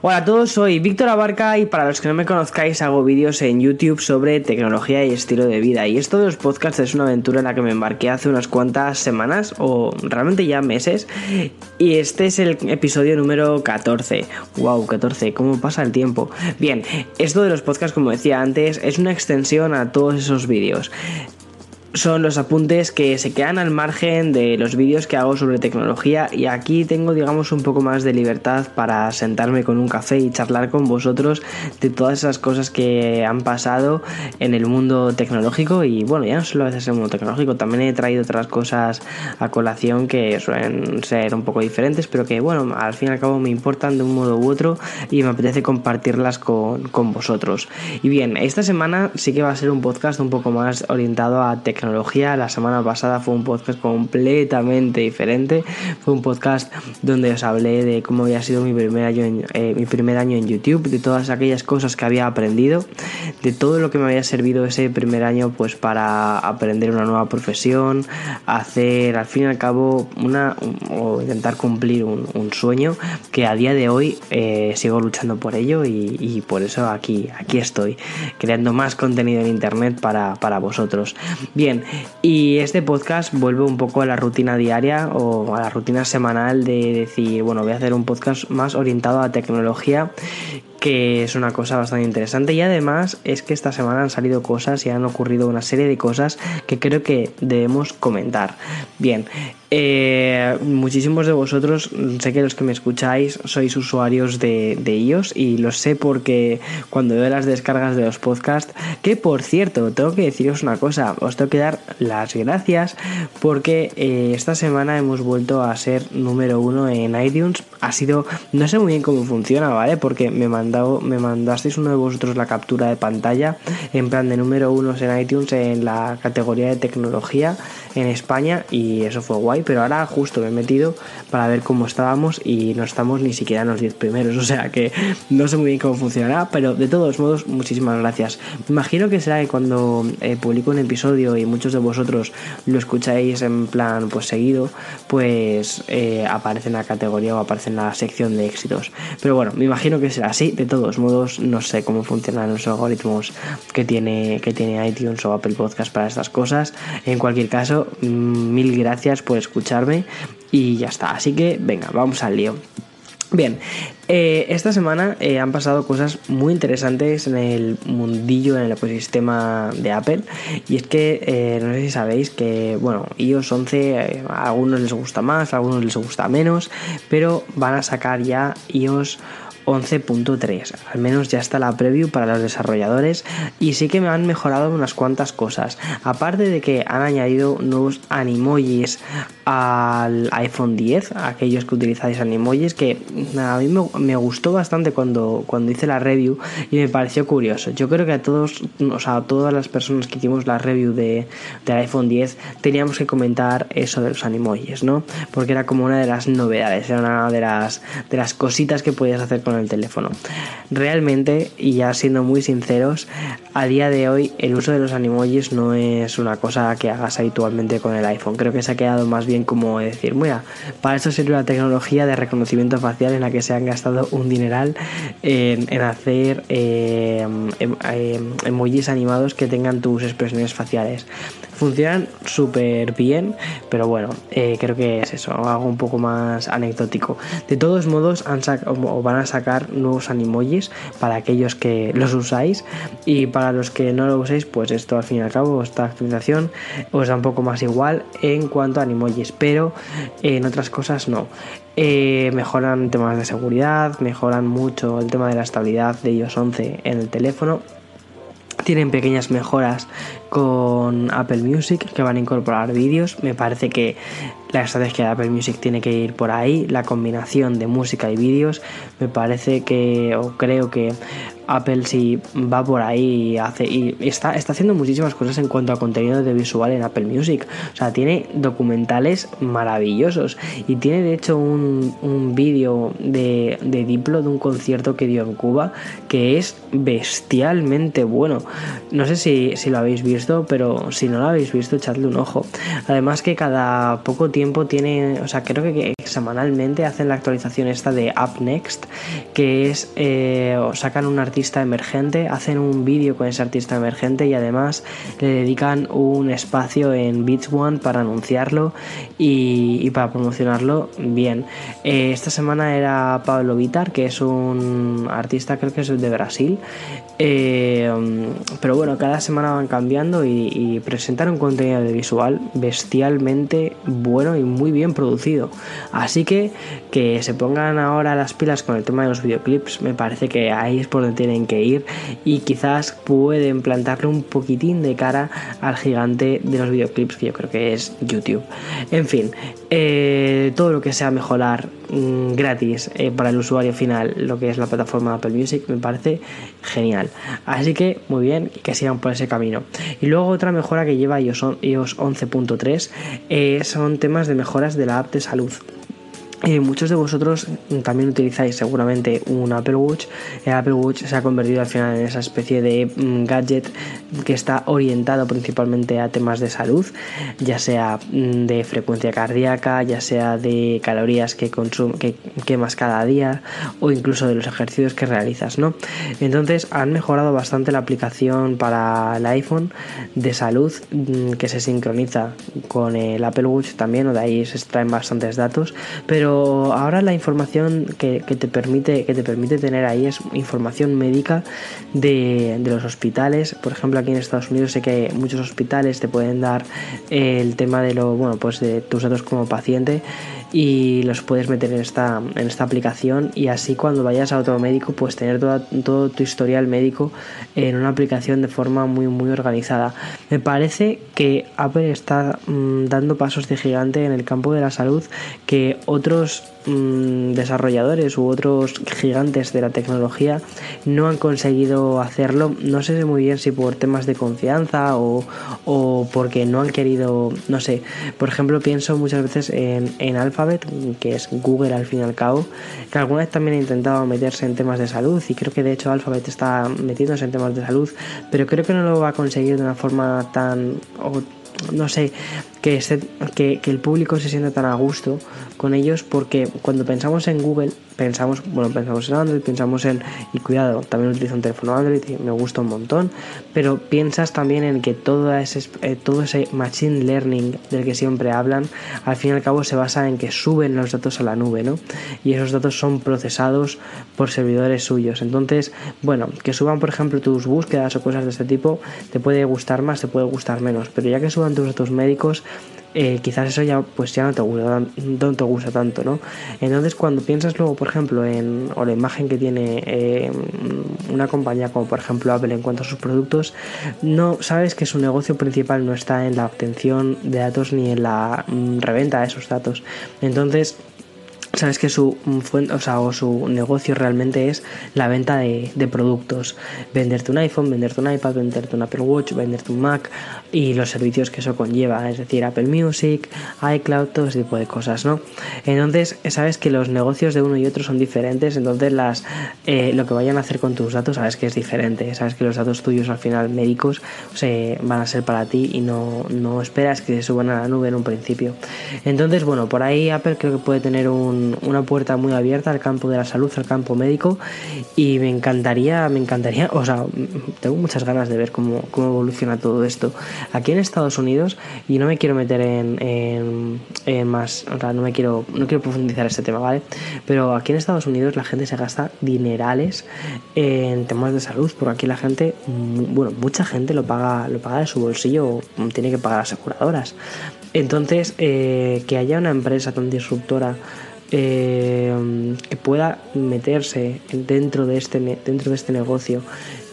Hola a todos, soy Víctor Abarca y para los que no me conozcáis hago vídeos en YouTube sobre tecnología y estilo de vida y esto de los podcasts es una aventura en la que me embarqué hace unas cuantas semanas o realmente ya meses y este es el episodio número 14. Wow, 14, ¿cómo pasa el tiempo? Bien, esto de los podcasts como decía antes es una extensión a todos esos vídeos son los apuntes que se quedan al margen de los vídeos que hago sobre tecnología y aquí tengo digamos un poco más de libertad para sentarme con un café y charlar con vosotros de todas esas cosas que han pasado en el mundo tecnológico y bueno ya no solo a veces en el mundo tecnológico también he traído otras cosas a colación que suelen ser un poco diferentes pero que bueno al fin y al cabo me importan de un modo u otro y me apetece compartirlas con, con vosotros. Y bien esta semana sí que va a ser un podcast un poco más orientado a tecnología La semana pasada fue un podcast completamente diferente. Fue un podcast donde os hablé de cómo había sido mi primer año en, eh, mi primer año en YouTube, de todas aquellas cosas que había aprendido, de todo lo que me había servido ese primer año pues para aprender una nueva profesión, hacer al fin y al cabo una o intentar cumplir un, sueño que a día de hoy eh, sigo luchando por ello y, por eso aquí, aquí estoy, creando más contenido en internet para, para vosotros. Bien, y este podcast vuelve un poco a la rutina diaria o a la rutina semanal de decir, bueno, voy a hacer un podcast más orientado a tecnología que es una cosa bastante interesante y además es que esta semana han salido cosas y han ocurrido una serie de cosas que creo que debemos comentar. Bien, eh, muchísimos de vosotros, sé que los que me escucháis sois usuarios de, de, iOS y lo sé porque cuando veo las descargas de los podcasts, que por cierto, tengo que deciros una cosa, os tengo que dar las gracias porque eh, esta semana hemos vuelto a ser número uno en iTunes. Ha sido, no sé muy bien cómo funciona, ¿vale? Porque me, me mandasteis uno de vosotros la captura de pantalla en plan de número uno en iTunes en la categoría de tecnología en España y eso fue guay, pero ahora justo me he metido para ver cómo estábamos y no estamos ni siquiera en los 10 primeros, o sea que no sé muy bien cómo funcionará, pero de todos modos muchísimas gracias. Me imagino que será que cuando eh, publico un episodio y muchos de vosotros lo escucháis en plan pues seguido, pues eh, aparece en la categoría o aparece en la sección de éxitos. Pero bueno, me imagino que será así, de todos modos no sé cómo funcionan los algoritmos que tiene, que tiene iTunes o Apple Podcast para estas cosas. En cualquier caso, Mm, mil gracias por escucharme y ya está. Así que venga, vamos al lío. Bien, eh, esta semana eh, han pasado cosas muy interesantes en el mundillo, en el ecosistema de Apple. Y es que eh, no sé si sabéis que, bueno, iOS 11 a algunos les gusta más, a algunos les gusta menos, pero van a sacar ya iOS 11.3. Al menos ya está la preview para los desarrolladores y sí que me han mejorado unas cuantas cosas. Aparte de que han añadido nuevos animojis al iPhone 10, aquellos que utilizáis animojis, que a mí me, gustó bastante cuando, cuando hice la review y me pareció curioso. Yo creo que a todos, o sea, a todas las personas que hicimos la review de, del iPhone 10 teníamos que comentar eso de los animojis, ¿no? Porque era como una de las novedades, era una de las, de las cositas que podías hacer con el teléfono. Realmente, y ya siendo muy sinceros, a día de hoy el uso de los animojis no es una cosa que hagas habitualmente con el iPhone. Creo que se ha quedado más bien como decir, mira, para eso sirve la tecnología de reconocimiento facial en la que se han gastado un dineral en, hacer eh, em, em, emojis animados que tengan tus expresiones faciales. Funcionan súper bien, pero bueno, eh, creo que es eso, algo un poco más anecdótico. De todos modos, han o van a sacar nuevos animojis para aquellos que los usáis y para los que no lo uséis, pues esto al fin y al cabo, esta actualización os da un poco más igual en cuanto a animojis, pero en otras cosas no. Eh, mejoran temas de seguridad, mejoran mucho el tema de la estabilidad de iOS 11 en el teléfono tienen pequeñas mejoras con Apple Music que van a incorporar vídeos. Me parece que la estrategia de Apple Music tiene que ir por ahí, la combinación de música y vídeos. Me parece que, o creo que Apple si va por ahí y hace y está, está haciendo muchísimas cosas en cuanto a contenido de visual en Apple Music. O sea, tiene documentales maravillosos y tiene de hecho un, un vídeo de, de Diplo de un concierto que dio en Cuba que es bestialmente bueno. No sé si, si lo habéis visto, pero si no lo habéis visto, echadle un ojo. Además que cada poco tiempo tiempo tiene, o sea, creo que, semanalmente hacen la actualización esta de Up Next, que es, eh, sacan un artista emergente, hacen un vídeo con ese artista emergente y además le dedican un espacio en Beats One para anunciarlo y, para promocionarlo bien. Eh, esta semana era Pablo Vitar, que es un artista, creo que es de Brasil, eh, pero bueno, cada semana van cambiando y, y presentan un contenido de visual bestialmente bueno y muy bien producido. Así que que se pongan ahora las pilas con el tema de los videoclips, me parece que ahí es por donde tienen que ir y quizás pueden plantarle un poquitín de cara al gigante de los videoclips que yo creo que es YouTube. En fin, eh, todo lo que sea mejorar mm, gratis eh, para el usuario final lo que es la plataforma Apple Music me parece genial. Así que muy bien, que sigan por ese camino. Y luego otra mejora que lleva iOS 11.3 eh, son temas de mejoras de la app de salud. Eh, muchos de vosotros también utilizáis seguramente un Apple Watch. El Apple Watch se ha convertido al final en esa especie de mm, gadget que está orientado principalmente a temas de salud, ya sea mm, de frecuencia cardíaca, ya sea de calorías que, que quemas cada día o incluso de los ejercicios que realizas. ¿no? Entonces han mejorado bastante la aplicación para el iPhone de salud mm, que se sincroniza con el Apple Watch también, o de ahí se extraen bastantes datos, pero pero ahora la información que, te, permite, que te permite tener ahí es información médica de, los hospitales. Por ejemplo, aquí en Estados Unidos sé que muchos hospitales te pueden dar el tema de lo, bueno, pues de tus datos como paciente y los puedes meter en esta, en esta aplicación y así cuando vayas a otro médico pues tener todo tu historial médico en una aplicación de forma muy muy organizada. Me parece que Apple está mm, dando pasos de gigante en el campo de la salud que otros Mm, desarrolladores u otros gigantes de la tecnología no han conseguido hacerlo. No sé muy bien si por temas de confianza o, porque no han querido, no sé. Por ejemplo, pienso muchas veces en, en Alphabet, que es Google al fin y al cabo, que alguna vez también ha intentado meterse en temas de salud y creo que de hecho Alphabet está metiéndose en temas de salud, pero creo que no lo va a conseguir de una forma tan no sé, que, que, el público se sienta tan a gusto con ellos porque cuando pensamos en Google pensamos, bueno, pensamos en Android, pensamos en, y cuidado, también utilizo un teléfono Android y me gusta un montón, pero piensas también en que todo ese, eh, todo ese machine learning del que siempre hablan, al fin y al cabo se basa en que suben los datos a la nube, ¿no? Y esos datos son procesados por servidores suyos. Entonces, bueno, que suban, por ejemplo, tus búsquedas o cosas de este tipo, te puede gustar más, te puede gustar menos, pero ya que suban tus datos médicos, eh, quizás eso ya pues ya no te gusta no te gusta tanto no entonces cuando piensas luego por ejemplo en o la imagen que tiene eh, una compañía como por ejemplo Apple en cuanto a sus productos no sabes que su negocio principal no está en la obtención de datos ni en la mm, reventa de esos datos. Entonces sabes que su fuente, o, su negocio realmente es la venta de, productos. Venderte un iPhone, venderte un iPad, venderte un Apple Watch, venderte un Mac y los servicios que eso conlleva, es decir, Apple Music, iCloud, todo ese tipo de cosas, ¿no? Entonces, sabes que los negocios de uno y otro son diferentes, entonces las eh, lo que vayan a hacer con tus datos, sabes que es diferente, sabes que los datos tuyos al final médicos se van a ser para ti y no, no esperas que se suban a la nube en un principio. Entonces, bueno, por ahí Apple creo que puede tener un una puerta muy abierta al campo de la salud, al campo médico y me encantaría, me encantaría, o sea, tengo muchas ganas de ver cómo, evoluciona todo esto. Aquí en Estados Unidos, y no me quiero meter en, más, o sea, no me quiero, no quiero profundizar este tema, ¿vale? Pero aquí en Estados Unidos la gente se gasta dinerales en temas de salud, porque aquí la gente, bueno, mucha gente lo paga, lo paga de su bolsillo, tiene que pagar aseguradoras. Entonces, eh, que haya una empresa tan disruptora eh, que pueda meterse dentro de este dentro de este negocio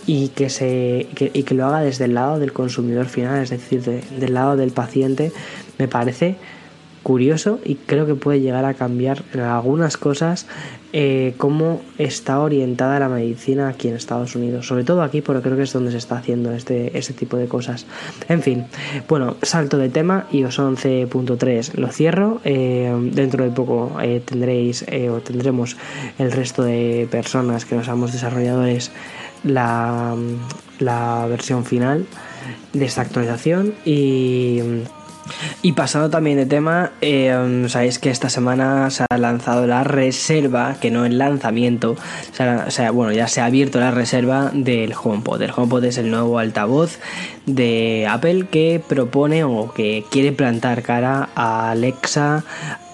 y que se y que lo haga desde el lado del consumidor final es decir del lado del paciente me parece curioso y creo que puede llegar a cambiar en algunas cosas eh, cómo está orientada la medicina aquí en Estados Unidos, sobre todo aquí porque creo que es donde se está haciendo este, este tipo de cosas. En fin, bueno, salto de tema, iOS 11.3 lo cierro, eh, dentro de poco eh, tendréis o tendremos el resto de personas que nos somos desarrolladores la, la versión final de esta actualización y Y pasando también de tema, eh, sabéis que esta semana se ha lanzado la reserva, que no el lanzamiento, o sea, bueno, ya se ha abierto la reserva del HomePod. El HomePod es el nuevo altavoz de Apple que propone o que quiere plantar cara a Alexa,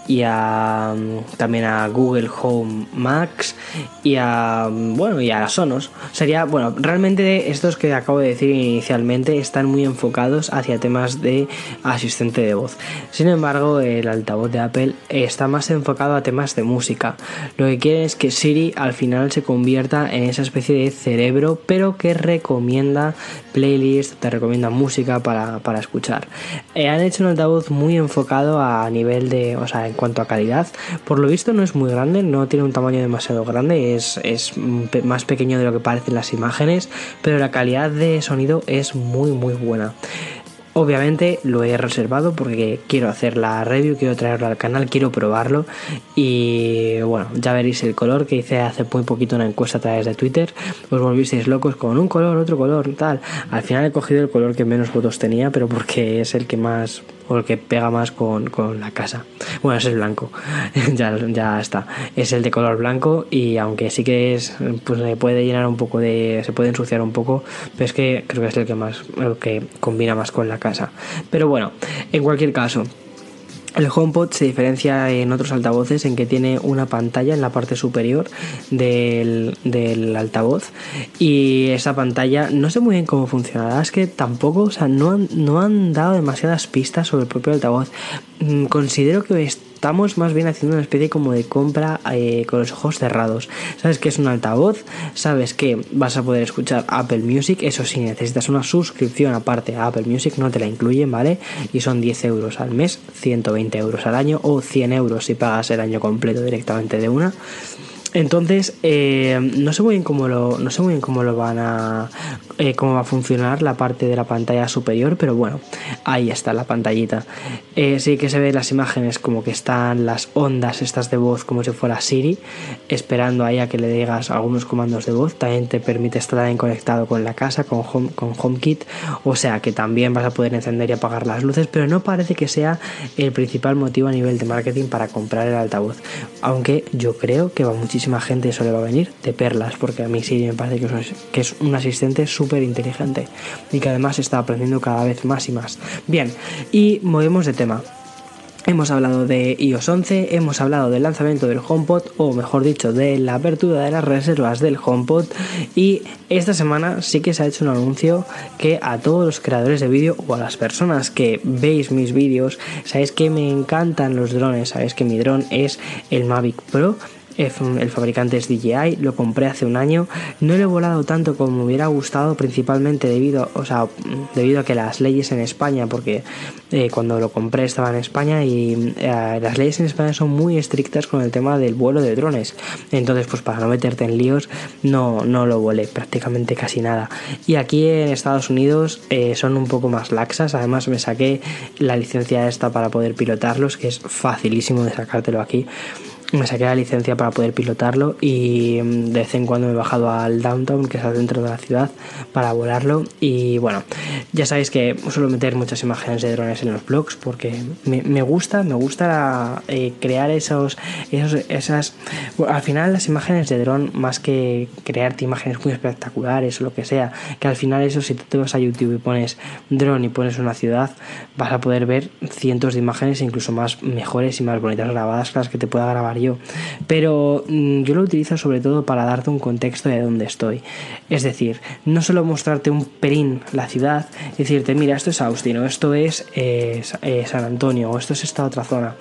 y a, también a Google Home Max y a bueno y a Sonos. Sería bueno realmente estos que acabo de decir inicialmente están muy enfocados hacia temas de asistente de voz. Sin embargo el altavoz de Apple está más enfocado a temas de música. Lo que quiere es que Siri al final se convierta en esa especie de cerebro pero que recomienda playlists te recomienda música para, para escuchar. Eh, han hecho un altavoz muy enfocado a nivel de o sea cuanto a calidad. Por lo visto no es muy grande, no tiene un tamaño demasiado grande, es, es más pequeño de lo que parecen las imágenes, pero la calidad de sonido es muy muy buena. Obviamente lo he reservado porque quiero hacer la review, quiero traerlo al canal, quiero probarlo y bueno, ya veréis el color que hice hace muy poquito una encuesta a través de Twitter. Os volvisteis locos con un color, otro color, tal. Al final he cogido el color que menos votos tenía, pero porque es el que más o el que pega más con, la casa. Bueno, es el blanco, ya, ya está. Es el de color blanco y aunque sí que es, pues se puede llenar un poco de, se puede ensuciar un poco, pero es que creo que es el que más, el que combina más con la casa. Pero bueno, en cualquier caso, el HomePod se diferencia en otros altavoces en que tiene una pantalla en la parte superior del, altavoz y esa pantalla no sé muy bien cómo funcionará, es que tampoco, o sea, no han, no han dado demasiadas pistas sobre el propio altavoz. Mm, considero que estamos más bien haciendo una especie como de compra eh, con los ojos cerrados. Sabes que es un altavoz, sabes que vas a poder escuchar Apple Music, eso sí, necesitas una suscripción aparte a Apple Music, no te la incluyen, ¿vale? Y son 10 euros al mes, 120 euros al año o 100 euros si pagas el año completo directamente de una. Entonces, eh, no sé muy bien cómo lo, no sé muy bien cómo lo van a, eh, cómo va a funcionar la parte de la pantalla superior, pero bueno, ahí está la pantallita. Eh, sí que se ve las imágenes como que están las ondas estas de voz como si fuera Siri, esperando ahí a que le digas algunos comandos de voz. También te permite estar ahí conectado con la casa, con, home, con HomeKit, o sea que también vas a poder encender y apagar las luces, pero no parece que sea el principal motivo a nivel de marketing para comprar el altavoz. Aunque yo creo que va muchísimo gente eso le va a venir de perlas, porque a mí sí me parece que es un, asistente súper inteligente y que además está aprendiendo cada vez más y más. Bien, y movemos de tema. Hemos hablado de iOS 11, hemos hablado del lanzamiento del HomePod, o mejor dicho, de la apertura de las reservas del HomePod. Y esta semana sí que se ha hecho un anuncio que a todos los creadores de vídeo o a las personas que veis mis vídeos, sabéis que me encantan los drones, sabéis que mi dron es el Mavic Pro el fabricante es DJI, lo compré hace un año, no lo he volado tanto como me hubiera gustado, principalmente debido, o sea, debido a que las leyes en España, porque eh, cuando lo compré estaba en España y eh, las leyes en España son muy estrictas con el tema del vuelo de drones, entonces pues para no meterte en líos no, no lo volé prácticamente casi nada. Y aquí en Estados Unidos eh, son un poco más laxas, además me saqué la licencia esta para poder pilotarlos, que es facilísimo de sacártelo aquí me saqué la licencia para poder pilotarlo y mm, de vez en cuando me he bajado al downtown, que es al centro de la ciudad, para volarlo. Y bueno, ya sabéis que suelo meter muchas imágenes de drones en los blogs porque me, gusta, me gusta eh, crear esos, esos, esas... al final las imágenes de dron, más que crearte imágenes muy espectaculares o lo que sea, que al final eso si tú te vas a YouTube y pones dron y pones una ciudad, vas a poder ver cientos de imágenes incluso más mejores y más bonitas grabadas que las que te pueda grabar yo. Pero mm, yo lo utilizo sobre todo para darte un contexto de dónde estoy. Es decir, no solo mostrarte un perín la ciudad, decirte, mira, esto es Austin, o esto es eh, eh, San Antonio, o esto es esta otra zona,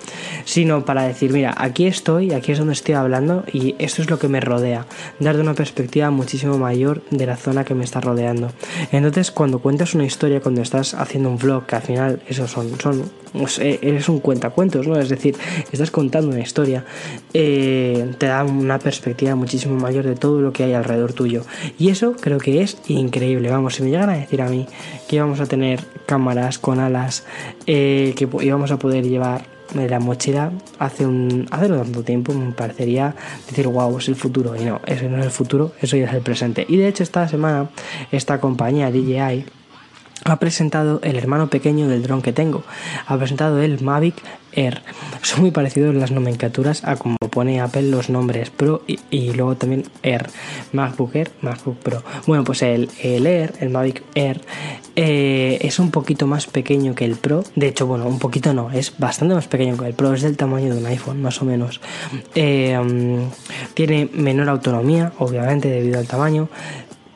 sino para decir, mira, aquí estoy, aquí es donde estoy hablando y esto es lo que me rodea. Darte una perspectiva muchísimo mayor de la zona que me está rodeando. Entonces, cuando cuentas una historia, cuando estás haciendo un vlog, que al final eso son, son pues, eh, eres un cuentacuentos, ¿no? Es decir, estás contando una historia, eh, te da una perspectiva muchísimo mayor de todo lo que hay alrededor tuyo. Y eso creo que es increíble. Vamos, si me llegan a decir a mí que íbamos a tener cámaras con alas, eh, que íbamos a poder llevar la mochila hace un hace no tanto tiempo me parecería decir wow es el futuro y no eso no es el futuro eso ya es el presente y de hecho esta semana esta compañía DJI ha presentado el hermano pequeño del dron que tengo. Ha presentado el Mavic Air. Son muy parecidos las nomenclaturas a como pone Apple los nombres Pro y, luego también Air. MacBook Air, MacBook Pro. Bueno, pues el, Air, el Mavic Air, eh, es un poquito más pequeño que el Pro. De hecho, bueno, un poquito no, es bastante más pequeño que el Pro. Es del tamaño de un iPhone, más o menos. Eh, mm, tiene menor autonomía, obviamente, debido al tamaño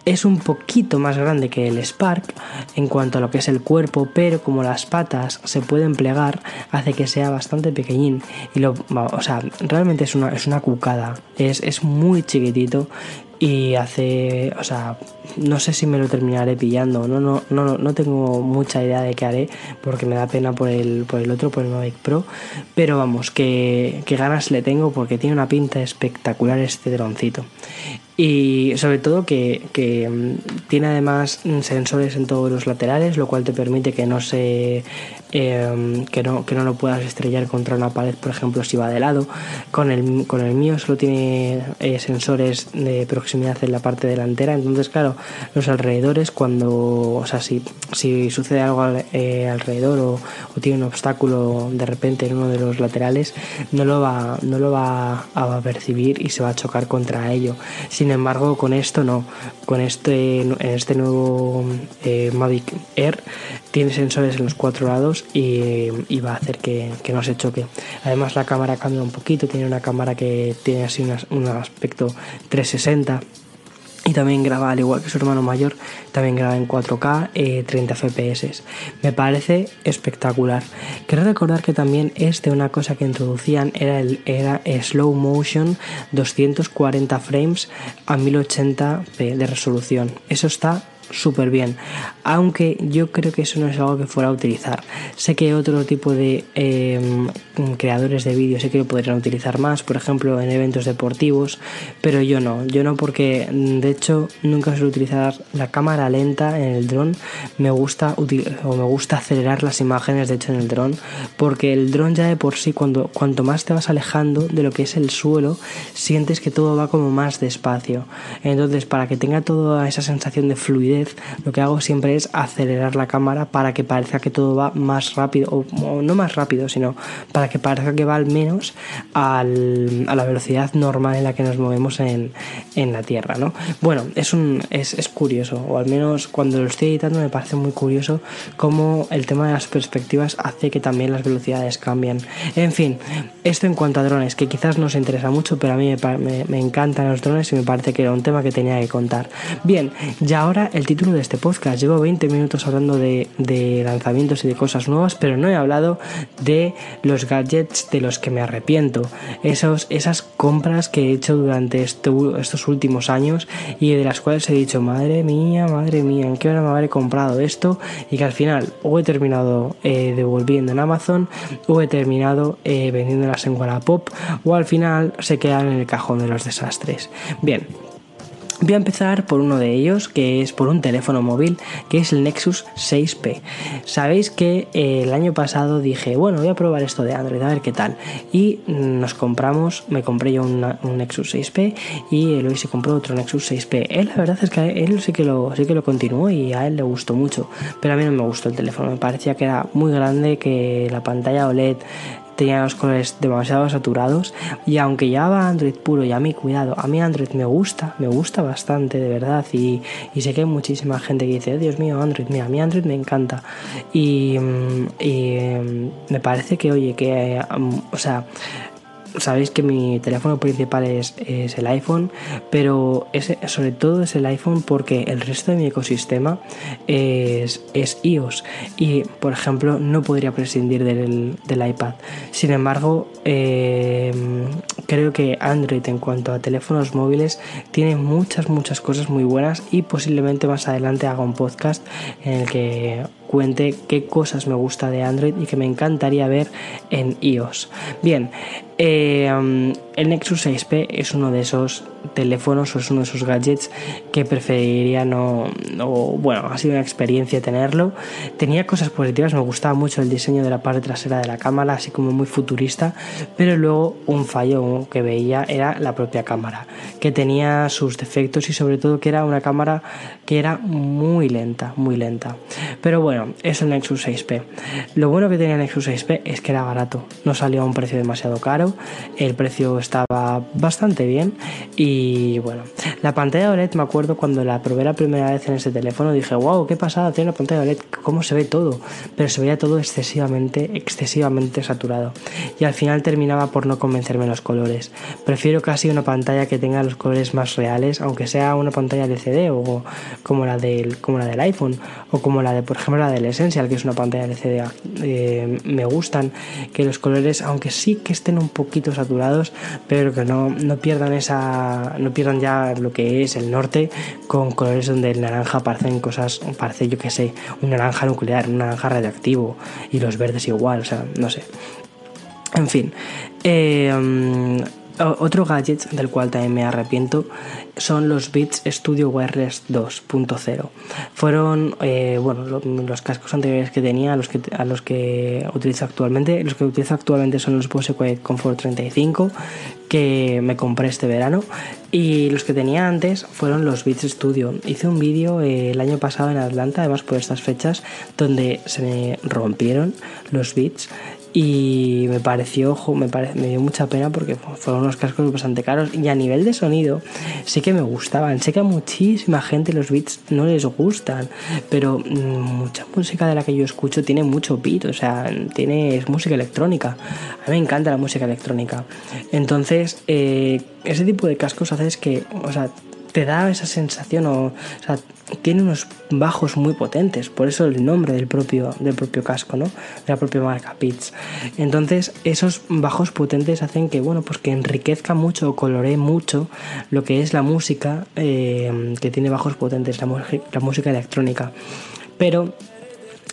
es un poquito más grande que el Spark en cuanto a lo que es el cuerpo, pero como las patas se pueden plegar, hace que sea bastante pequeñín. Y lo, o sea, realmente es una, es una cucada. Es, es muy chiquitito y hace, o sea, no sé si me lo terminaré pillando, no, no, no, no tengo mucha idea de qué haré porque me da pena por el, por el otro, por el Mavic Pro, pero vamos, que, que ganas le tengo porque tiene una pinta espectacular este droncito y sobre todo que, mm, tiene además sensores en todos los laterales lo cual te permite que no se em, que no que no lo puedas estrellar contra una pared por ejemplo si va de lado. Con el, con el mío solo tiene eh, sensores de proximidad en la parte delantera. Entonces claro los alrededores cuando o sea si, si sucede algo eh, alrededor o, o, tiene un obstáculo de repente en uno de los laterales no lo va no lo va a percibir y se va a chocar contra ello. Sin embargo, con esto no. Con este, este nuevo eh, Mavic Air tiene sensores en los cuatro lados y, va a hacer que, no se choque. Además, la cámara cambia un poquito. Tiene una cámara que tiene así un aspecto 360 y también graba, al igual que su hermano mayor, también graba en 4K, 30 FPS. Me parece espectacular. Quiero recordar que también este, una cosa que introducían era el era slow motion 240 frames a 1080p de resolución. Eso está súper bien. Aunque yo creo que eso no es algo que fuera a utilizar. Sé que otro tipo de em, creadores de vídeos sé que lo podrían utilizar más, por ejemplo en eventos deportivos, pero yo no. Yo no porque de hecho nunca suelo utilizar la cámara lenta en el dron. Me gusta o me gusta acelerar las imágenes de hecho en el dron porque el dron ya de por sí cuando cuanto más te vas alejando de lo que es el suelo sientes que todo va como más despacio. Entonces para que tenga toda esa sensación de fluidez lo que hago siempre es acelerar la cámara para que parezca que todo va más rápido, o, no más rápido, sino para que parezca que va al menos al, a la velocidad normal en la que nos movemos en, en la Tierra, ¿no? Bueno, es, un, es, es curioso, o al menos cuando lo estoy editando me parece muy curioso cómo el tema de las perspectivas hace que también las velocidades cambien. En fin, esto en cuanto a drones, que quizás no se interesa mucho, pero a mí me, me, me encantan los drones y me parece que era un tema que tenía que contar. Bien, ya ahora el título de este podcast. Llevo 20 minutos hablando de, lanzamientos y de cosas nuevas, pero no he hablado de los gadgets de los que me arrepiento. Esos, esas compras que he hecho durante estos últimos años y de las cuales he dicho, madre mía, madre mía, ¿en qué hora me habré comprado esto? Y que al final o he terminado eh, devolviendo en Amazon o he terminado eh, vendiéndolas en Wallapop o al final se quedan en el cajón de los desastres. Bien, Voy a empezar por uno de ellos, que es por un teléfono móvil, que es el Nexus 6P. Sabéis que eh, el año pasado dije, bueno, voy a probar esto de Android, a ver qué tal. Y nos compramos, me compré yo un Nexus 6P y Eloy se compró otro Nexus 6P. Él, la verdad es que él sí que, lo, sí que lo continuó y a él le gustó mucho, pero a mí no me gustó el teléfono. Me parecía que era muy grande, que la pantalla OLED tenía los colores demasiado saturados y aunque ya va Android puro y a mí cuidado, a mí Android me gusta, me gusta bastante de verdad y, sé que hay muchísima gente que dice, oh, Dios mío, Android, mira, a mí Android me encanta y, mm, y mm, me parece que, oye, que, mm, o sea, sabéis que mi teléfono principal es, el iPhone, pero sobre todo es el iPhone porque el resto de mi ecosistema es, es iOS y, por ejemplo, no podría prescindir del, iPad. Sin embargo, em, creo que Android en cuanto a teléfonos móviles tiene muchas, muchas cosas muy buenas y posiblemente más adelante haga un podcast en el que cuente qué cosas me gusta de Android y que me encantaría ver en iOS. Bien, Eh, um, el Nexus 6P es uno de esos teléfonos o es uno de esos gadgets que preferiría no, bueno, ha sido una experiencia tenerlo. Tenía cosas positivas, me gustaba mucho el diseño de la parte trasera de la cámara, así como muy futurista, pero luego un fallo que veía era la propia cámara, que tenía sus defectos y sobre todo que era una cámara que era muy lenta, muy lenta. Pero bueno, es el Nexus 6P. Lo bueno que tenía el Nexus 6P es que era barato, no salió a un precio demasiado caro, el precio estaba bastante bien y bueno, la pantalla OLED me acuerdo cuando la probé la primera vez en ese teléfono dije, wow, qué pasada, tiene una pantalla OLED, cómo se ve todo, pero se veía todo excesivamente, excesivamente saturado y al final terminaba por no convencerme los colores. Prefiero casi una pantalla que tenga los colores más reales, aunque sea una pantalla LCD o como la del, como la del iPhone o como la de, por ejemplo, la del Essential, que es una pantalla LCD. Eh, me gustan que los colores, aunque sí que estén un poquito saturados, pero que no, no pierdan esa no pierdan ya lo que es el norte con colores donde el naranja parecen cosas parece yo que sé un naranja nuclear un naranja radioactivo y los verdes igual o sea no sé. En fin eh, otro gadget del cual también me arrepiento son los Beats Studio Wireless 2.0. Fueron eh, bueno, los cascos anteriores que tenía a los que, a los que utilizo actualmente. Los que utilizo actualmente son los Bose Quiet Comfort 35 que me compré este verano y los que tenía antes fueron los Beats Studio. Hice un vídeo eh, el año pasado en Atlanta, además por estas fechas, donde se me rompieron los Beats y me pareció, me, me dio mucha pena porque fueron unos cascos bastante caros. Y a nivel de sonido sí que me gustaban, sé que a muchísima gente los beats no les gustan, pero mm, mucha música de la que yo escucho tiene mucho beat, o sea, tiene, es música electrónica, a mí me encanta la música electrónica, entonces eh, ese tipo de cascos haces que, te da esa sensación o, o sea, tiene unos bajos muy potentes, por eso el nombre del propio, del propio casco, ¿no? De la propia marca Pitts. Entonces, esos bajos potentes hacen que, bueno, pues que enriquezca mucho o coloree mucho lo que es la música eh, que tiene bajos potentes, la, la música electrónica. Pero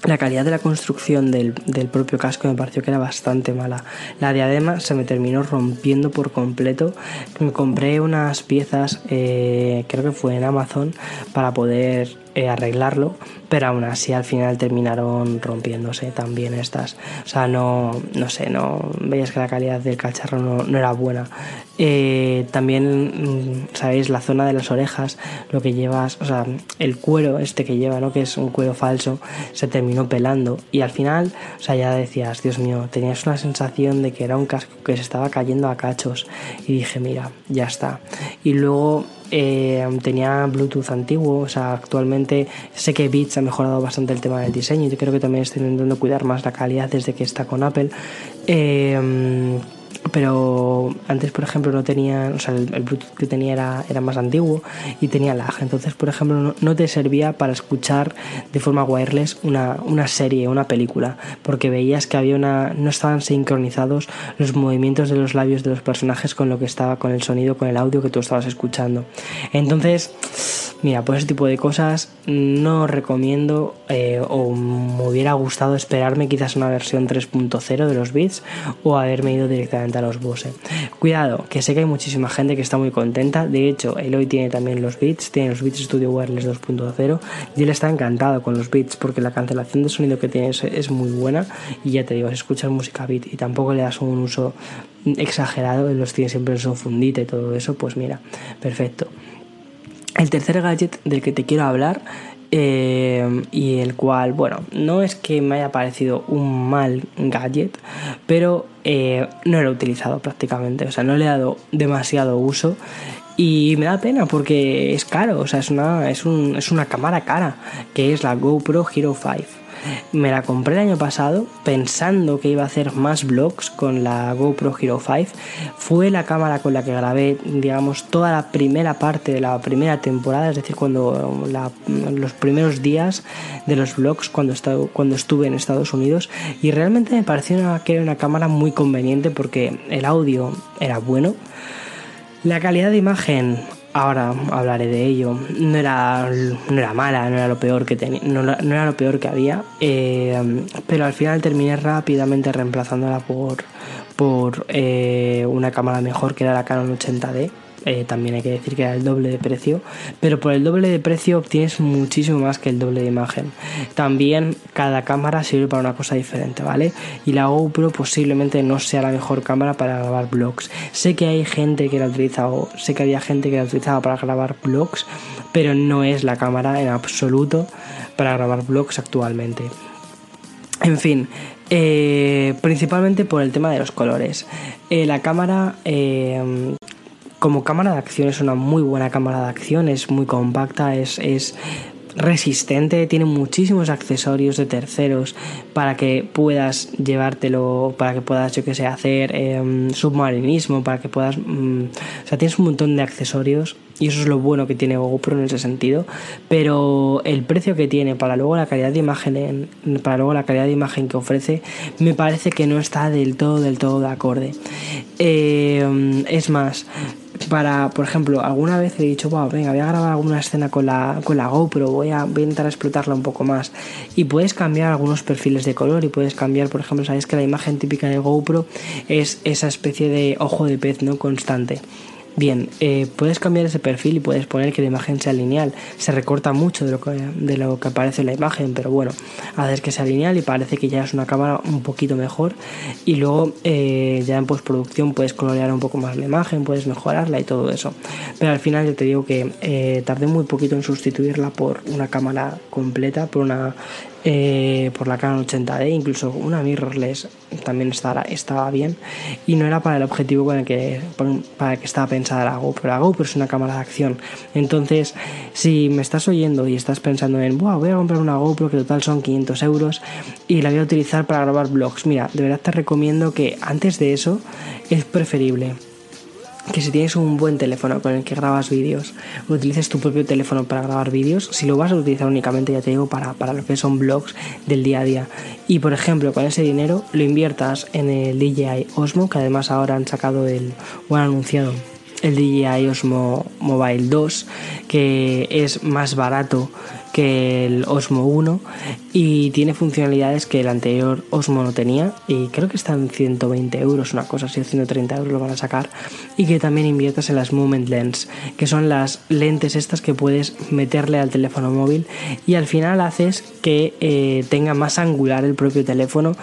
la calidad de la construcción del, propio casco me pareció que era bastante mala. La diadema se me terminó rompiendo por completo. Me compré unas piezas, eh, creo que fue en Amazon, para poder eh, arreglarlo, pero aún así al final terminaron rompiéndose también estas. O sea, no, no sé, no veías que la calidad del cacharro no, era buena. Eh, también, mm, sabéis, la zona de las orejas, lo que llevas, o sea, el cuero este que lleva, ¿no? Que es un cuero falso, se terminó pelando y al final, o sea, ya decías, Dios mío, tenías una sensación de que era un casco que se estaba cayendo a cachos y dije, mira, ya está. Y luego eh, tenía Bluetooth antiguo, o sea, actualmente sé que Beats ha mejorado bastante el tema del diseño yo creo que también estoy intentando cuidar más la calidad desde que está con Apple. Eh, pero antes por ejemplo no tenía o sea el, Bluetooth que tenía era, era, más antiguo y tenía lag. Entonces por ejemplo no, te servía para escuchar de forma wireless una, una, serie una película porque veías que había una no estaban sincronizados los movimientos de los labios de los personajes con lo que estaba con el sonido con el audio que tú estabas escuchando. Entonces Mira, por ese tipo de cosas no recomiendo eh, o me hubiera gustado esperarme quizás una versión 3.0 de los bits o haberme ido directamente a los Bose. Cuidado, que sé que hay muchísima gente que está muy contenta. De hecho, Eloy tiene también los bits, tiene los bits Studio Wireless 2.0 y él está encantado con los bits porque la cancelación de sonido que tiene es, muy buena y ya te digo, si escuchas música bit y tampoco le das un uso exagerado, él los tiene siempre en su fundita y todo eso, pues mira, perfecto. El tercer gadget del que te quiero hablar eh, y el cual, bueno, no es que me haya parecido un mal gadget, pero eh, no lo he utilizado prácticamente, o sea, no le he dado demasiado uso y me da pena porque es caro, o sea, es una, es, un, es una cámara cara, que es la GoPro Hero 5. Me la compré el año pasado pensando que iba a hacer más vlogs con la GoPro Hero 5. Fue la cámara con la que grabé, digamos, toda la primera parte de la primera temporada, es decir, cuando los primeros días de los vlogs cuando, cuando estuve en Estados Unidos. Y realmente me pareció que era una cámara muy conveniente porque el audio era bueno. La calidad de imagen ahora hablaré de ello. No era, no era mala, no era lo peor que tenía, no, era lo peor que había, eh, pero al final terminé rápidamente reemplazándola por, por eh, una cámara mejor que era la Canon 80D eh, también hay que decir que era el doble de precio, pero por el doble de precio obtienes muchísimo más que el doble de imagen. También cada cámara sirve para una cosa diferente, ¿vale? Y la GoPro posiblemente no sea la mejor cámara para grabar vlogs. Sé que hay gente que la utiliza o sé que había gente que la utilizaba para grabar vlogs, pero no es la cámara en absoluto para grabar vlogs actualmente. En fin, eh, principalmente por el tema de los colores. Eh, la cámara como cámara de acción es una muy buena cámara de acción, es muy compacta, es, es resistente, tiene muchísimos accesorios de terceros para que puedas llevártelo, para que puedas, yo que sé, hacer em, submarinismo, para que puedas... Mm, o sea, tienes un montón de accesorios y eso es lo bueno que tiene GoPro en ese sentido, pero el precio que tiene para luego la calidad de imagen, para luego la calidad de imagen que ofrece, me parece que no está del todo, del todo de acorde. Em, es más, para, por ejemplo, alguna vez he dicho, wow, venga, voy a grabar alguna escena con la, con la GoPro, voy a, voy a intentar explotarla un poco más. Y puedes cambiar algunos perfiles de color y puedes cambiar, por ejemplo, sabéis que la imagen típica de GoPro es esa especie de ojo de pez, ¿no? Constante. Bien, eh, puedes cambiar ese perfil y puedes poner que la imagen sea lineal. Se recorta mucho de lo que, de lo que aparece en la imagen, pero bueno, haces que sea lineal y parece que ya es una cámara un poquito mejor. Y luego eh, ya en postproducción puedes colorear un poco más la imagen, puedes mejorarla y todo eso. Pero al final yo te digo que eh, tardé muy poquito en sustituirla por una cámara completa, por una eh, por la Canon 80D, incluso una mirrorless también estaba, estaba bien y no era para el objetivo con el que, para el que estaba pensada la GoPro. La GoPro es una cámara de acción. Entonces, si me estás oyendo y estás pensando en, wow, voy a comprar una GoPro que total son 500 euros y la voy a utilizar para grabar vlogs, mira, de verdad te recomiendo que antes de eso es preferible que si tienes un buen teléfono con el que grabas vídeos, utilices tu propio teléfono para grabar vídeos, si lo vas a utilizar únicamente, ya te digo, para, para lo que son blogs del día a día. Y por ejemplo, con ese dinero lo inviertas en el DJI Osmo, que además ahora han sacado el, han anunciado el DJI Osmo Mobile 2, que es más barato que el Osmo 1 y tiene funcionalidades que el anterior Osmo no tenía y creo que están 120 euros, una cosa así, 130 euros lo van a sacar y que también inviertas en las Movement Lens, que son las lentes estas que puedes meterle al teléfono móvil y al final haces que eh, tenga más angular el propio teléfono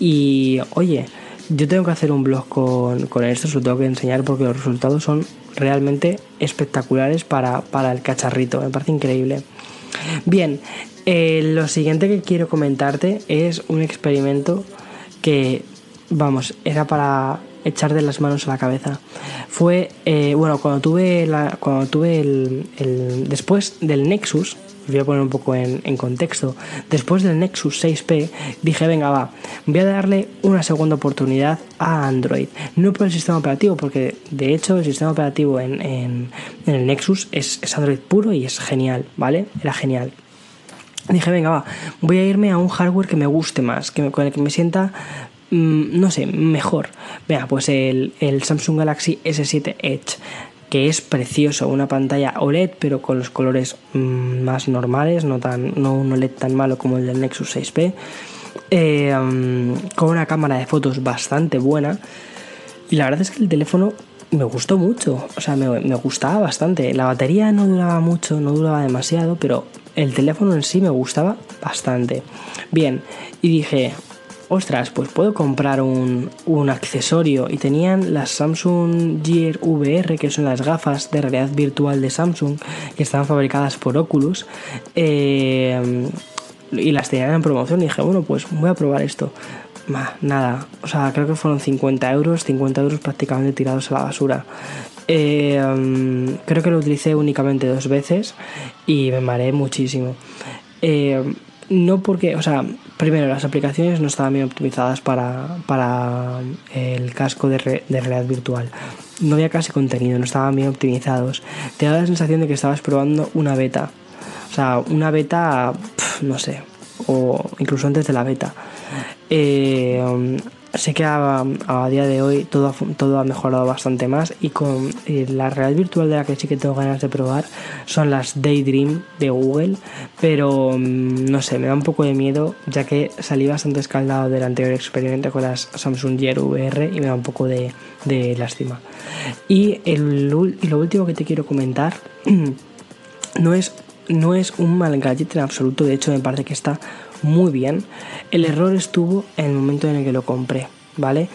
y oye, yo tengo que hacer un blog con, con esto, se lo tengo que enseñar porque los resultados son realmente espectaculares para, para el cacharrito, me parece increíble. Bien, eh, lo siguiente que quiero comentarte es un experimento que, vamos, era para echar de las manos a la cabeza. Fue, eh, bueno, cuando tuve, la, cuando tuve el, el, después del Nexus, voy a poner un poco en, contexto. Después del Nexus 6P dije, venga, va, voy a darle una segunda oportunidad a Android. No por el sistema operativo, porque de hecho el sistema operativo en, en, en el Nexus es, es, Android puro y es genial, ¿vale? Era genial. Dije, venga, va, voy a irme a un hardware que me guste más, que me, con el que me sienta mm, no sé, mejor. Vea, pues el, el Samsung Galaxy S7 Edge es precioso, una pantalla OLED pero con los colores mmm, más normales, no, tan, no un OLED tan malo como el del Nexus 6P, eh, um, con una cámara de fotos bastante buena. Y la verdad es que el teléfono me gustó mucho, o sea, me, me gustaba bastante, la batería no duraba mucho, no duraba demasiado, pero el teléfono en sí me gustaba bastante. Bien, y dije, ostras, pues puedo comprar un, un, accesorio. Y tenían las Samsung Gear VR, que son las gafas de realidad virtual de Samsung, que estaban fabricadas por Oculus. Eh, y las tenían en promoción. Y dije, bueno, pues voy a probar esto. Bah, nada, o sea, creo que fueron 50 euros, 50 euros prácticamente tirados a la basura. Eh, creo que lo utilicé únicamente dos veces y me mareé muchísimo. Eh, no porque, o sea, primero las aplicaciones no estaban bien optimizadas para, para el casco de, re, de, realidad virtual. No había casi contenido, no estaban bien optimizados. Te da la sensación de que estabas probando una beta. O sea, una beta, no sé, o incluso antes de la beta. Eh, sé que a, día de hoy todo, todo ha mejorado bastante más y con la realidad virtual de la que sí que tengo ganas de probar son las Daydream de Google, pero mm, no sé, me da un poco de miedo ya que salí bastante escaldado del anterior experimento con las Samsung Gear VR y me da un poco de, lástima. Y, el, y lo último que te quiero comentar no es, no es un mal gadget en absoluto, de hecho me parece que está muy bien. El error estuvo en el momento en el que lo compré, ¿vale?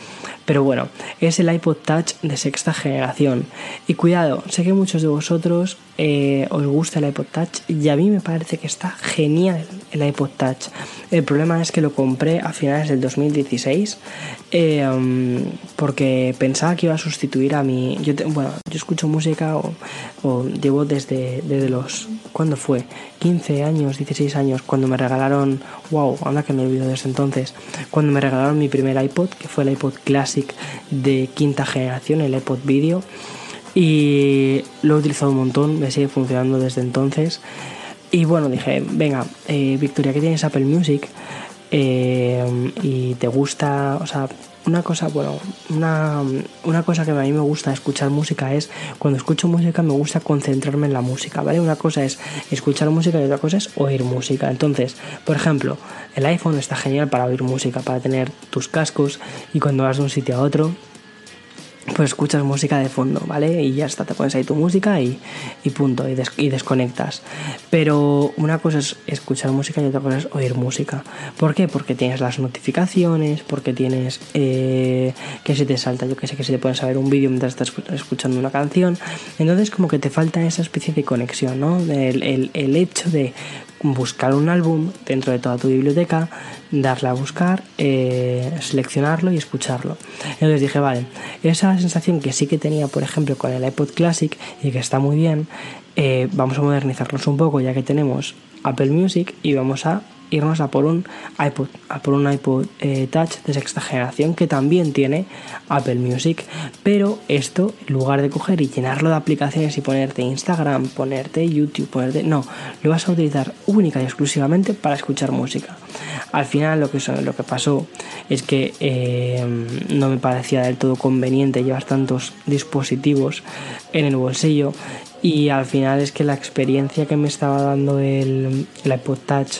Pero bueno, es el iPod Touch de sexta generación. Y cuidado, sé que muchos de vosotros eh, os gusta el iPod Touch y a mí me parece que está genial el iPod Touch. El problema es que lo compré a finales del 2016 eh, porque pensaba que iba a sustituir a mi... Yo bueno, yo escucho música o, llevo desde, desde los... ¿Cuándo fue? 15 años, 16 años, cuando me regalaron... ¡Wow! Anda que me olvido desde entonces. Cuando me regalaron mi primer iPod, que fue el iPod Classic de quinta generación, el iPod Video. Y lo he utilizado un montón, me sigue funcionando desde entonces. Y bueno, dije, venga, eh, Victoria, que tienes Apple Music eh, y te gusta, o sea, una cosa, bueno, una, una, cosa que a mí me gusta escuchar música es, cuando escucho música me gusta concentrarme en la música, ¿vale? Una cosa es escuchar música y otra cosa es oír música. Entonces, por ejemplo, el iPhone está genial para oír música, para tener tus cascos y cuando vas de un sitio a otro pues escuchas música de fondo, ¿vale? Y ya está, te pones ahí tu música y, punto, y, y, desconectas. Pero una cosa es escuchar música y otra cosa es oír música. ¿Por qué? Porque tienes las notificaciones, porque tienes eh, que se te salta, yo que sé, que se te puede saber un vídeo mientras estás escuchando una canción. Entonces como que te falta esa especie de conexión, ¿no? el, el hecho de buscar un álbum dentro de toda tu biblioteca, darle a buscar, eh, seleccionarlo y escucharlo. Entonces dije, vale, esa sensación que sí que tenía, por ejemplo, con el iPod Classic y que está muy bien, eh, vamos a modernizarnos un poco ya que tenemos Apple Music y vamos a irnos a por un iPod, a por un iPod eh, Touch de sexta generación que también tiene Apple Music. Pero esto, en lugar de coger y llenarlo de aplicaciones y ponerte Instagram, ponerte YouTube, ponerte. No, lo vas a utilizar única y exclusivamente para escuchar música. Al final lo que, lo que pasó es que eh, no me parecía del todo conveniente llevar tantos dispositivos en el bolsillo y al final es que la experiencia que me estaba dando el, el iPod Touch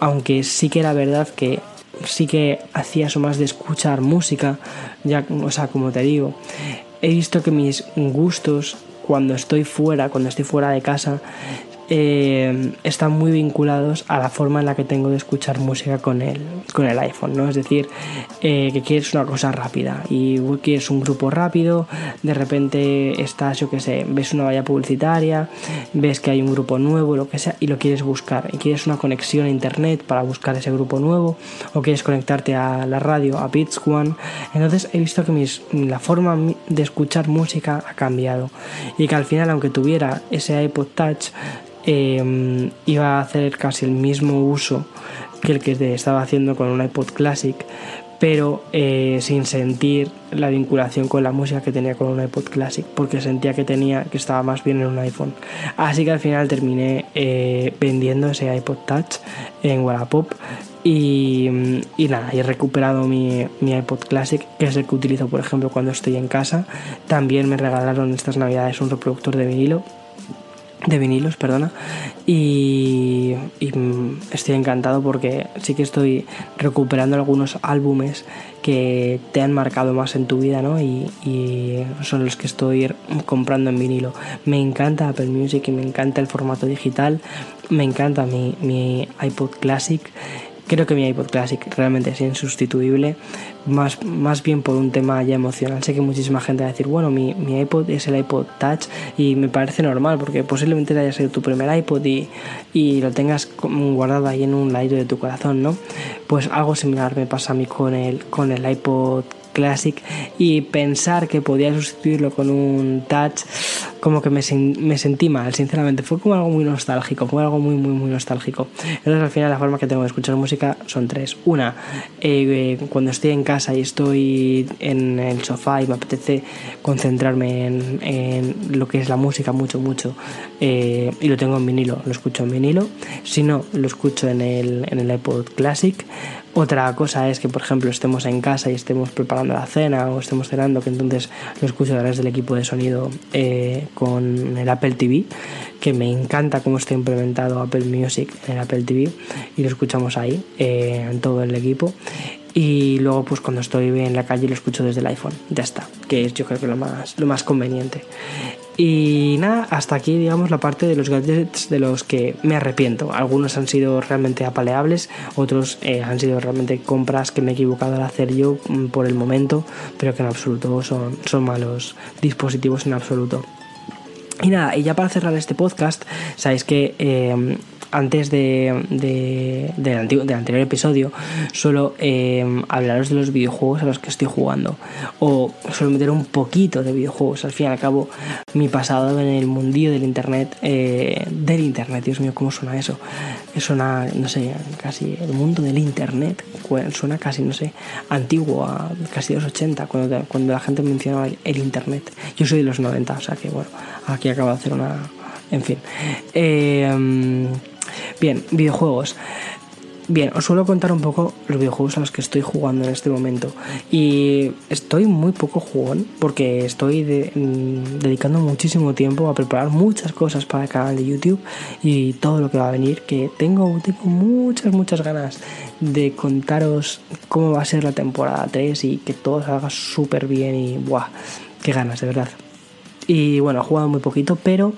aunque sí que era verdad que sí que hacía eso más de escuchar música, ya, o sea, como te digo, he visto que mis gustos cuando estoy fuera, cuando estoy fuera de casa, eh, están muy vinculados a la forma en la que tengo de escuchar música con el, con el iPhone, ¿no? Es decir, eh, que quieres una cosa rápida y quieres un grupo rápido, de repente estás, yo qué sé, ves una valla publicitaria, ves que hay un grupo nuevo, lo que sea, y lo quieres buscar, y quieres una conexión a internet para buscar ese grupo nuevo, o quieres conectarte a la radio, a Beats One, entonces he visto que mis, la forma de escuchar música ha cambiado, y que al final, aunque tuviera ese iPod Touch, Em, iba a hacer casi el mismo uso que el que estaba haciendo con un iPod Classic, pero eh, sin sentir la vinculación con la música que tenía con un iPod Classic, porque sentía que tenía que estaba más bien en un iPhone. Así que al final terminé eh, vendiendo ese iPod Touch en Wallapop y, y, nada, he recuperado mi, mi, iPod Classic, que es el que utilizo, por ejemplo, cuando estoy en casa. También me regalaron estas navidades un reproductor de vinilo de vinilos, perdona, y, estoy encantado porque sí que estoy recuperando algunos álbumes que te han marcado más en tu vida, ¿no? Y, son los que estoy comprando en vinilo. Me encanta Apple Music y me encanta el formato digital, me encanta mi, mi iPod Classic Creo que mi iPod Classic realmente es insustituible, más, más bien por un tema ya emocional. Sé que muchísima gente va a decir, bueno, mi, mi iPod es el iPod Touch y me parece normal porque posiblemente haya sido tu primer iPod y, y lo tengas guardado ahí en un ladito de tu corazón, ¿no? Pues algo similar me pasa a mí con el, con el iPod Classic y pensar que podía sustituirlo con un touch como que me, me, sentí mal, sinceramente. Fue como algo muy nostálgico, fue algo muy, muy, muy nostálgico. Entonces, al final, la forma que tengo de escuchar música son tres. Una, eh, cuando estoy en casa y estoy en el sofá y me apetece concentrarme en, lo que es la música mucho, mucho, eh, y lo tengo en vinilo, lo escucho en vinilo. Si no, lo escucho en el, en el iPod Classic Otra cosa es que, por ejemplo, estemos en casa y estemos preparando la cena o estemos cenando, que entonces lo escucho a través del equipo de sonido eh, con el Apple TV, que me encanta cómo está implementado Apple Music en el Apple TV y lo escuchamos ahí, eh, en todo el equipo. Y luego, pues cuando estoy en la calle lo escucho desde el iPhone, ya está, que es yo creo que lo más, lo más conveniente. Y nada, hasta aquí digamos la parte de los gadgets de los que me arrepiento. Algunos han sido realmente apaleables, otros eh, han sido realmente compras que me he equivocado al hacer yo mm, por el momento, pero que en absoluto son, son malos dispositivos en absoluto. Y nada, y ya para cerrar este podcast, sabéis que eh, antes de, del, anterior episodio suelo eh, hablaros de los videojuegos a los que estoy jugando. O suelo meter un poquito de videojuegos. Al fin y al cabo mi pasado en el mundillo del internet eh, del internet Dios mío cómo suena eso suena no sé casi el mundo del internet suena casi no sé antiguo casi los 80 cuando, cuando la gente mencionaba el, internet. Yo soy de los 90 o sea que bueno aquí acabo de hacer una en fin eh, Bien, videojuegos. Bien, os suelo contar un poco los videojuegos a los que estoy jugando en este momento. Y estoy muy poco jugón porque estoy mm, dedicando muchísimo tiempo a preparar muchas cosas para el canal de YouTube y todo lo que va a venir. Que tengo, tengo muchas, muchas ganas de contaros cómo va a ser la temporada 3 y que todo salga súper bien. Y ¡buah! ¡Qué ganas, de verdad! Y bueno, he jugado muy poquito, pero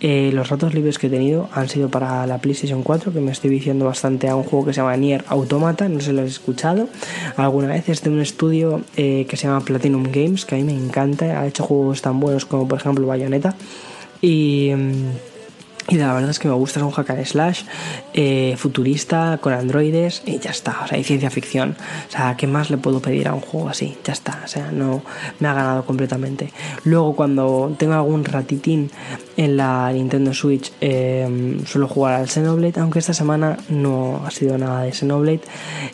eh, los ratos libres que he tenido han sido para la PlayStation 4, que me estoy viciando bastante a un juego que se llama Nier Automata, no sé si lo has escuchado alguna vez. Es de un estudio eh, que se llama Platinum Games, que a mí me encanta, ha hecho juegos tan buenos como por ejemplo Bayonetta. Y. Mm, y la verdad es que me gusta, es un hack and slash eh, futurista con androides y ya está, o sea, hay ciencia ficción. O sea, ¿qué más le puedo pedir a un juego así? Ya está, o sea, no me ha ganado completamente. Luego, cuando tengo algún ratitín en la Nintendo Switch, em, suelo jugar al Xenoblade, aunque esta semana no ha sido nada de Xenoblade.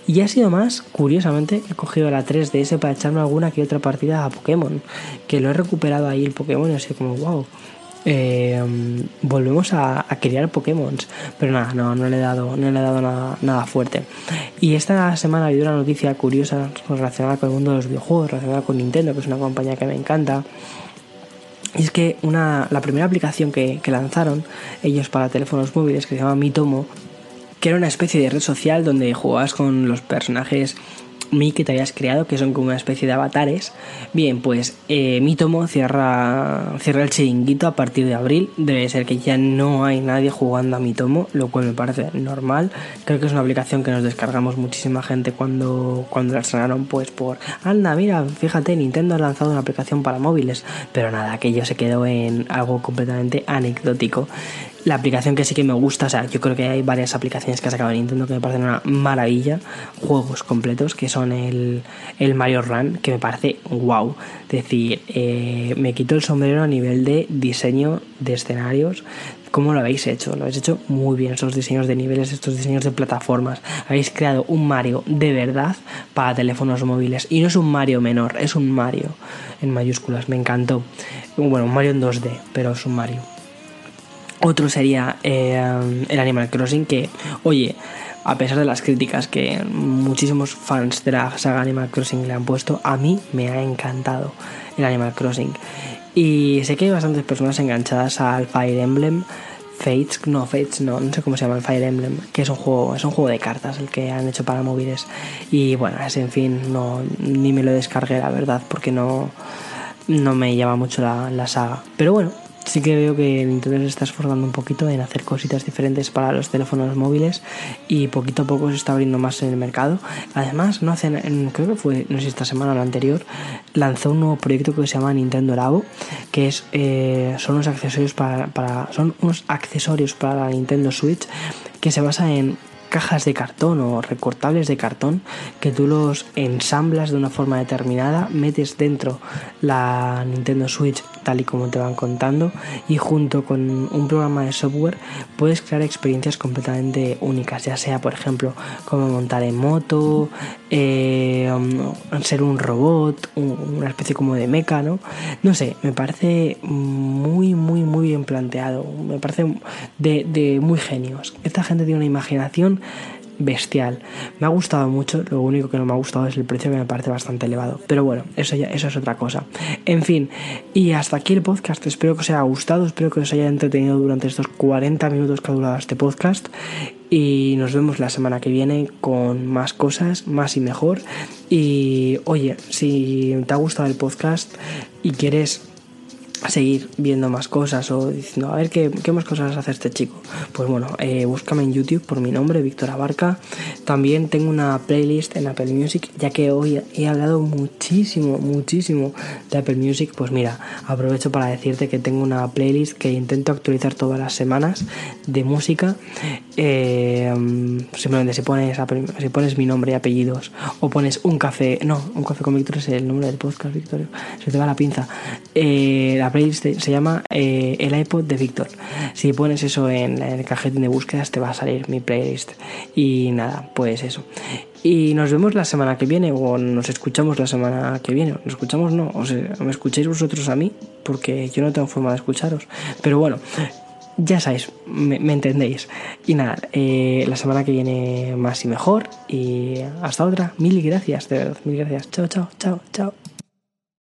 Y ha sido más, curiosamente, he cogido la 3DS para echarme alguna que otra partida a Pokémon, que lo he recuperado ahí el Pokémon y sido como, wow eh, volvemos a, criar Pokémon. Pero nada, no, no le he dado, no le he dado nada, nada fuerte. Y esta semana ha habido una noticia curiosa relacionada con el mundo de los videojuegos, relacionada con Nintendo, que es una compañía que me encanta. Y es que una, la primera aplicación que, que lanzaron ellos para teléfonos móviles, que se llama Mitomo, que era una especie de red social donde jugabas con los personajes Mi que te habías creado, que son como una especie de avatares. Bien, pues eh, Mitomo cierra, cierra el chiringuito a partir de abril. Debe ser que ya no hay nadie jugando a Mitomo, lo cual me parece normal. Creo que es una aplicación que nos descargamos muchísima gente cuando, cuando la estrenaron, pues por, anda, mira, fíjate, Nintendo ha lanzado una aplicación para móviles. Pero nada, aquello se quedó en algo completamente anecdótico. La aplicación que sí que me gusta, o sea, yo creo que hay varias aplicaciones que ha sacado Nintendo que me parecen una maravilla. Juegos completos, que son el, el Mario Run, que me parece wow. Es decir, eh, me quito el sombrero a nivel de diseño de escenarios. ¿Cómo lo habéis hecho? Lo habéis hecho muy bien, estos diseños de niveles, estos diseños de plataformas. Habéis creado un Mario de verdad para teléfonos móviles. Y no es un Mario menor, es un Mario en mayúsculas. Me encantó. Bueno, un Mario en 2D, pero es un Mario. Otro sería eh, el Animal Crossing, que, oye, a pesar de las críticas que muchísimos fans de la saga Animal Crossing le han puesto, a mí me ha encantado el Animal Crossing. Y sé que hay bastantes personas enganchadas al Fire Emblem. Fates, no, Fates, no, no sé cómo se llama el Fire Emblem, que es un juego, es un juego de cartas el que han hecho para móviles. Y bueno, ese en fin, no, ni me lo descargué la verdad, porque no, no me llama mucho la, la saga. Pero bueno, sí que veo que Nintendo se está esforzando un poquito en hacer cositas diferentes para los teléfonos móviles y poquito a poco se está abriendo más en el mercado. Además, no hacen, creo que fue, no sé esta semana o la anterior, lanzó un nuevo proyecto que se llama Nintendo Labo, que es eh, son unos accesorios para, para son unos accesorios para la Nintendo Switch que se basa en cajas de cartón o recortables de cartón que tú los ensamblas de una forma determinada, metes dentro la Nintendo Switch tal y como te van contando y junto con un programa de software puedes crear experiencias completamente únicas, ya sea por ejemplo como montar en moto, eh, um, ser un robot, una especie como de meca, ¿no? No sé, me parece muy, muy, muy bien planteado, me parece de, de muy genios. Esta gente tiene una imaginación bestial. Me ha gustado mucho, lo único que no me ha gustado es el precio que me parece bastante elevado. Pero bueno, eso ya eso es otra cosa. En fin, y hasta aquí el podcast. Espero que os haya gustado, espero que os haya entretenido durante estos 40 minutos que ha durado este podcast. Y nos vemos la semana que viene con más cosas, más y mejor. Y oye, si te ha gustado el podcast y quieres seguir viendo más cosas o diciendo a ver qué, qué más cosas hace este chico pues bueno eh, búscame en youtube por mi nombre Víctor Abarca. También tengo una playlist en Apple Music ya que hoy he hablado muchísimo muchísimo de Apple Music. Pues mira aprovecho para decirte que tengo una playlist que intento actualizar todas las semanas de música. Eh, simplemente si pones si pones mi nombre y apellidos o pones un café no un café con Víctor es el nombre del podcast Víctor se te va la pinza. Eh, la playlist se llama eh, El iPod de Víctor. Si pones eso en, el cajetín de búsquedas te va a salir mi playlist. Y nada, pues eso. Y nos vemos la semana que viene o nos escuchamos la semana que viene. Nos escuchamos no, o sea, me escucháis vosotros a mí porque yo no tengo forma de escucharos. Pero bueno, ya sabéis, me, entendéis. Y nada, eh, la semana que viene más y mejor. Y hasta otra. Mil gracias, de verdad, mil gracias. Chao, chao, chao, chao.